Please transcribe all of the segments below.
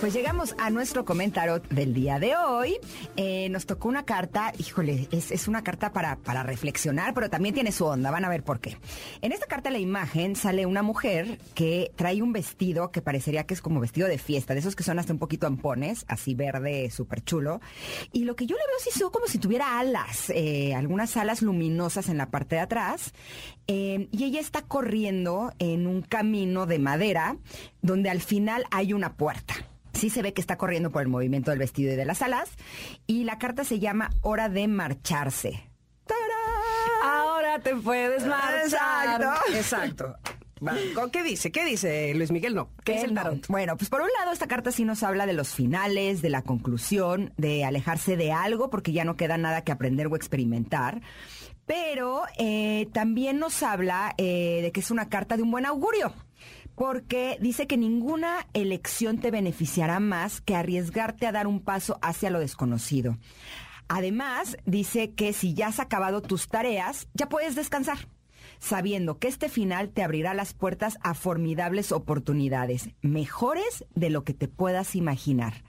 Pues llegamos a nuestro comentario del día de hoy. Eh, nos tocó una carta, híjole, es, una carta para, para reflexionar, pero también tiene su onda, van a ver por qué. En esta carta, la imagen, sale una mujer que trae un vestido que parecería que es como vestido de fiesta, de esos que son hasta un poquito ampones, así verde, súper chulo. Y lo que yo le veo sí son como si tuviera alas, eh, algunas alas luminosas en la parte de atrás. Eh, y ella está corriendo en un camino de madera donde al final hay una puerta. Sí se ve que está corriendo por el movimiento del vestido y de las alas. Y la carta se llama Hora de marcharse. ¡Tarán! Ahora te puedes marchar. Exacto. Exacto. ¿Qué dice? ¿Qué dice Luis Miguel? No. ¿Qué es el no. tarot? Bueno, pues por un lado esta carta sí nos habla de los finales, de la conclusión, de alejarse de algo porque ya no queda nada que aprender o experimentar. Pero eh, también nos habla eh, de que es una carta de un buen augurio. Porque dice que ninguna elección te beneficiará más que arriesgarte a dar un paso hacia lo desconocido. Además, dice que si ya has acabado tus tareas, ya puedes descansar sabiendo que este final te abrirá las puertas a formidables oportunidades, mejores de lo que te puedas imaginar.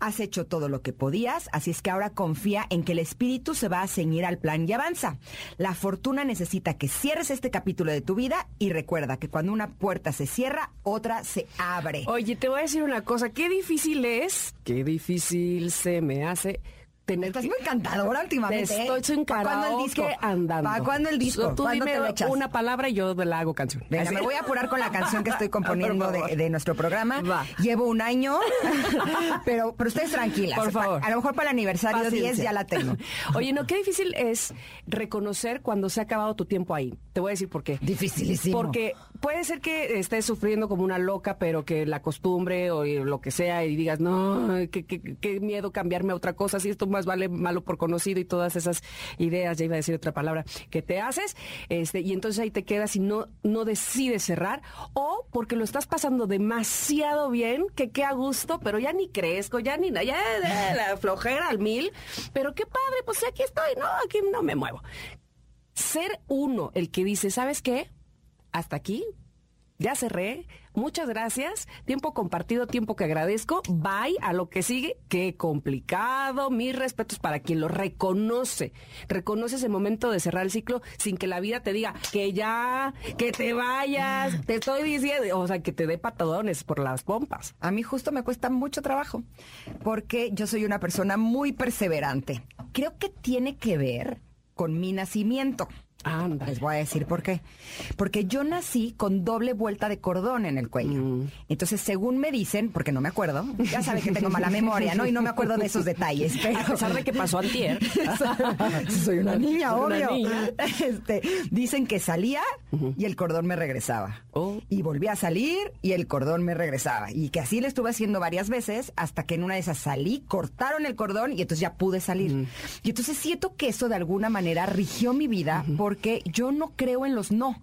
Has hecho todo lo que podías, así es que ahora confía en que el espíritu se va a ceñir al plan y avanza. La fortuna necesita que cierres este capítulo de tu vida y recuerda que cuando una puerta se cierra, otra se abre. Oye, te voy a decir una cosa. Qué difícil es, qué difícil se me hace tener Estás que- muy encantadora últimamente. ¿eh? Estoy en ¿Para cuándo el disco? andando. ¿Para cuándo el disco? Tú ¿Cuándo dime te una palabra y yo la hago canción. Venga, Así. me voy a apurar con la canción que estoy componiendo de, nuestro programa. Va. Llevo un año, pero, pero ustedes tranquilas. Por favor. A lo mejor para el aniversario 10 Paciencia. ya la tengo. Oye, no, qué difícil es reconocer cuando se ha acabado tu tiempo ahí. Te voy a decir por qué. Dificilísimo. Porque puede ser que estés sufriendo como una loca, pero que la costumbre o lo que sea y digas, no, qué, qué- qué miedo cambiarme a otra cosa, si esto más vale malo por conocido y todas esas ideas, ya iba a decir otra palabra, que te haces, este, y entonces ahí te quedas y no, no decides cerrar, o porque lo estás pasando demasiado bien, que qué a gusto, pero ya ni crezco, ya ni nada, ya eh, la flojera al mil, pero qué padre, pues aquí estoy, no, aquí no me muevo ser uno el que dice, ¿sabes qué? Hasta aquí, ya cerré, muchas gracias, tiempo compartido, tiempo que agradezco, bye a lo que sigue, qué complicado, mis respetos para quien lo reconoce, reconoce ese momento de cerrar el ciclo sin que la vida te diga que ya, que te vayas, te estoy diciendo, o sea, que te dé patadones por las pompas. A mí justo me cuesta mucho trabajo, porque yo soy una persona muy perseverante. Creo que tiene que ver con mi nacimiento. Anda. Les voy a decir por qué. Porque yo nací con doble vuelta de cordón en el cuello. Mm. Entonces, según me dicen, porque no me acuerdo, ya saben que tengo mala memoria, ¿no? Y no me acuerdo de esos detalles. Pero... A pesar de que pasó antier. Soy una niña, una obvio. niña. Este, dicen que salía y el cordón me regresaba. Oh. Y volvía a salir y el cordón me regresaba. Y que así le estuve haciendo varias veces hasta que en una de esas salí, cortaron el cordón y entonces ya pude salir. Y entonces siento que eso de alguna manera rigió mi vida porque yo no creo en los no.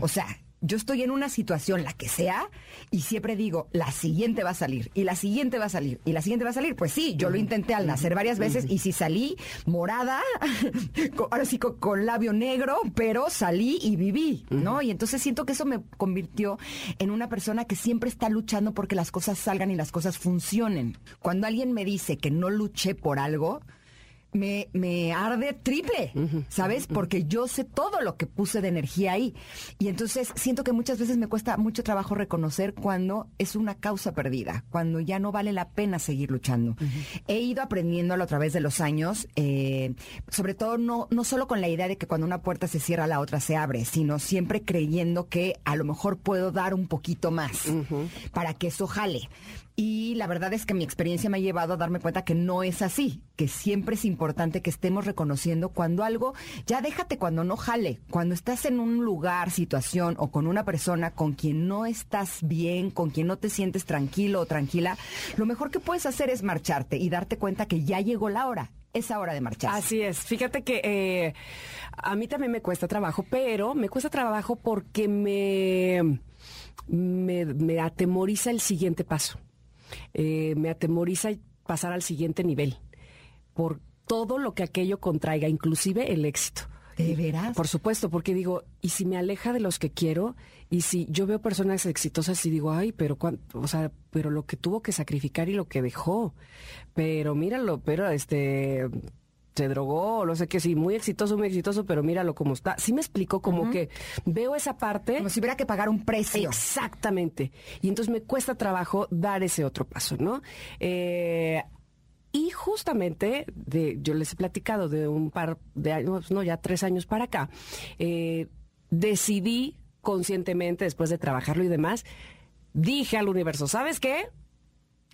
O sea, yo estoy en una situación, la que sea, y siempre digo, la siguiente va a salir, y la siguiente va a salir, y la siguiente va a salir. Pues sí, yo lo intenté al nacer varias veces, y si salí morada, con- ahora sí con, con labio negro, pero salí y viví, ¿no? Y entonces siento que eso me convirtió en una persona que siempre está luchando porque las cosas salgan y las cosas funcionen. Cuando alguien me dice que no luché por algo, me, me arde triple, ¿sabes? Porque yo sé todo lo que puse de energía ahí. Y entonces siento que muchas veces me cuesta mucho trabajo reconocer cuando es una causa perdida, cuando ya no vale la pena seguir luchando. He ido aprendiéndolo a través de los años, eh, sobre todo no, no solo con la idea de que cuando una puerta se cierra, la otra se abre, sino siempre creyendo que a lo mejor puedo dar un poquito más para que eso jale. Y la verdad es que mi experiencia me ha llevado a darme cuenta que no es así, que siempre es importante que estemos reconociendo cuando algo, ya déjate cuando no jale, cuando estás en un lugar, situación o con una persona con quien no estás bien, con quien no te sientes tranquilo o tranquila, lo mejor que puedes hacer es marcharte y darte cuenta que ya llegó la hora, es hora de marcharse. Así es. Fíjate que eh, a mí también me cuesta trabajo, pero me cuesta trabajo porque me, me atemoriza el siguiente paso. Eh, me atemoriza pasar al siguiente nivel por todo lo que aquello contraiga, inclusive el éxito. ¿De veras? Por supuesto, porque digo, y si me aleja de los que quiero, y si yo veo personas exitosas y digo, ay, pero cuánto, o sea, pero lo que tuvo que sacrificar y lo que dejó, pero míralo, pero este se drogó, no sé qué, sí, muy exitoso, muy exitoso, pero míralo cómo está. Sí me explicó como que veo esa parte. Como si hubiera que pagar un precio. Exactamente. Y entonces me cuesta trabajo dar ese otro paso, ¿no? Eh, y justamente, de, yo les he platicado de un par de años, no, ya tres años para acá, eh, decidí conscientemente, después de trabajarlo y demás, dije al universo, ¿sabes qué?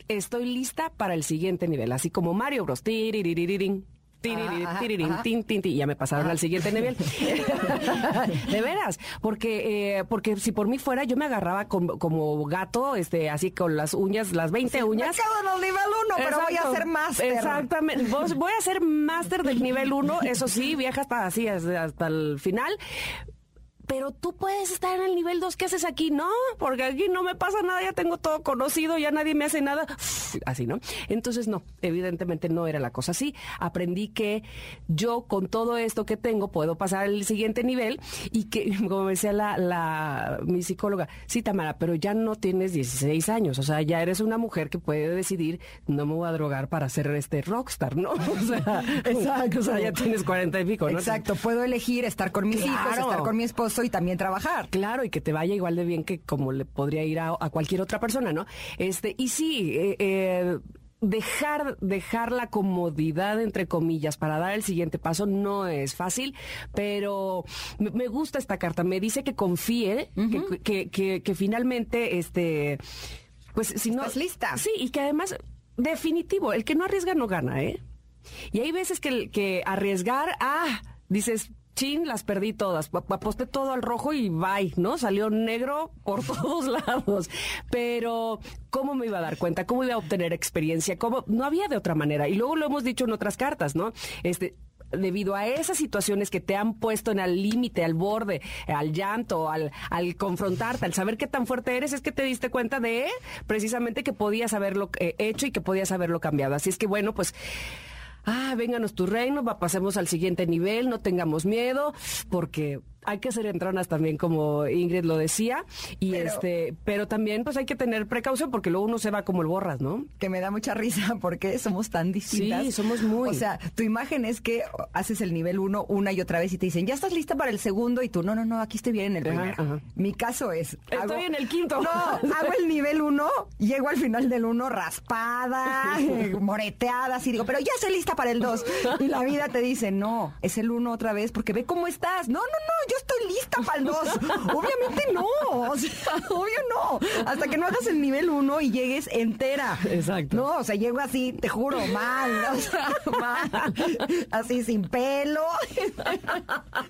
Estoy lista para el siguiente nivel, así como Mario Bros. Tiririririn, tiriririn, tiririn, tin, tin, tin, y ya me pasaron al siguiente nivel. de veras, porque eh, porque si por mí fuera, yo me agarraba com- como gato, este, así con las uñas, las 20 Me uñas. quedo en el nivel 1, pero voy a hacer máster. Exactamente. Vos- voy a ser máster del nivel 1, eso sí, viaja hasta así, hasta el final. Pero tú puedes estar en el nivel 2, ¿qué haces aquí? No, porque aquí no me pasa nada, ya tengo todo conocido, ya nadie me hace nada. Así, ¿no? Entonces, no, evidentemente no era la cosa así. Aprendí que yo con todo esto que tengo puedo pasar al siguiente nivel y que, como decía la, la, mi psicóloga, sí, Tamara, pero ya no tienes 16 años, o sea, ya eres una mujer que puede decidir, no me voy a drogar para ser este rockstar, ¿no? O sea, Exacto. o sea, ya tienes 40 y pico, ¿no? Exacto, puedo elegir estar con mis hijos, estar con mi esposo y también trabajar. Claro, y que te vaya igual de bien que como le podría ir a, a cualquier otra persona, ¿no? Este, y sí, eh, eh, dejar, dejar la comodidad, entre comillas, para dar el siguiente paso no es fácil, pero me, gusta esta carta. Me dice que confíe, que, que, que, que finalmente, este, pues si no. Estás lista. Sí, y que además, definitivo, el que no arriesga no gana, ¿eh? Y hay veces que, que arriesgar, ah, dices, chin, las perdí todas, ap- aposté todo al rojo y bye, ¿no? Salió negro por todos lados. Pero, ¿cómo me iba a dar cuenta? ¿Cómo iba a obtener experiencia? ¿Cómo? No había de otra manera. Y luego lo hemos dicho en otras cartas, ¿no? Este, debido a esas situaciones que te han puesto en el límite, al borde, al llanto, al, al confrontarte, al saber qué tan fuerte eres, es que te diste cuenta de precisamente que podías haberlo eh, hecho y que podías haberlo cambiado. Así es que bueno, pues ah, vénganos tu reino, pasemos al siguiente nivel, no tengamos miedo, porque hay que ser entronas también, como Ingrid lo decía, y Pero- este, pero también pues hay que tener precaución porque luego uno se va como el borras, ¿no? Que me da mucha risa porque somos tan distintas. Sí, somos muy. O sea, tu imagen es que haces el nivel uno una y otra vez y te dicen, ya estás lista para el segundo y tú, no, no, no, aquí estoy bien en el primero. ajá. Mi caso es... Estoy en el quinto. No, hago el nivel uno, llego al final del uno raspada, moreteada, así digo, pero ya estoy lista para el dos. Y la vida te dice, no, es el uno otra vez porque ve cómo estás. No, no, no, yo estoy lista para el dos. Obviamente no, o sea, obvio no. Hasta que no hagas el nivel uno y llegues entera. Exacto. No, o sea, llego así, te juro, mal, o sea, mal, así sin pelo,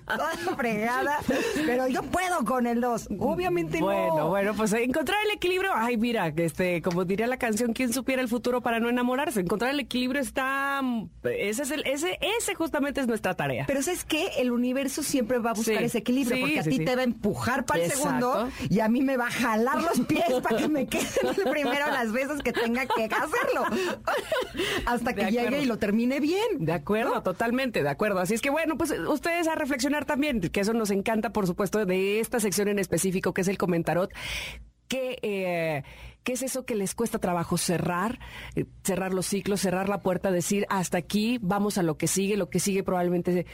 toda fregada, pero yo puedo con el dos. Obviamente no. Bueno, bueno, pues encontrar el equilibrio, ay, mira, este, como diría la canción, ¿quién supiera el futuro para no enamorarse? Encontrar el equilibrio está, ese es el, ese, ese justamente es nuestra tarea. Pero ¿sabes qué? El universo siempre va a buscar Sí, ese equilibrio, sí, porque a sí, ti sí. te va a empujar para el segundo y a mí me va a jalar los pies para que me quede el primero las veces que tenga que hacerlo. Hasta que llegue y lo termine bien. De acuerdo, totalmente, de acuerdo. Así es que bueno, pues ustedes a reflexionar también, que eso nos encanta, por supuesto, de esta sección en específico, que es el comentarot. ¿Qué, eh, ¿Qué es eso que les cuesta trabajo cerrar? Eh, cerrar los ciclos, cerrar la puerta, decir hasta aquí, vamos a lo que sigue, lo que sigue probablemente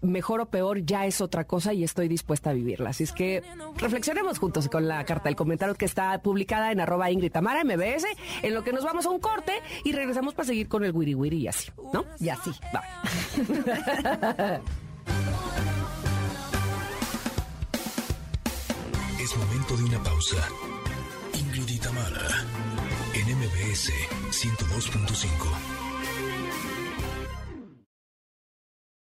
mejor o peor ya es otra cosa y estoy dispuesta a vivirla. Así es que reflexionemos juntos con la carta del comentario que está publicada en arroba Ingrid Tamara MBS, en lo que nos vamos a un corte y regresamos para seguir con el wiri wiri y así, ¿no? Y así. Va. Es momento de una pausa. Ingrid y en MBS 102.5.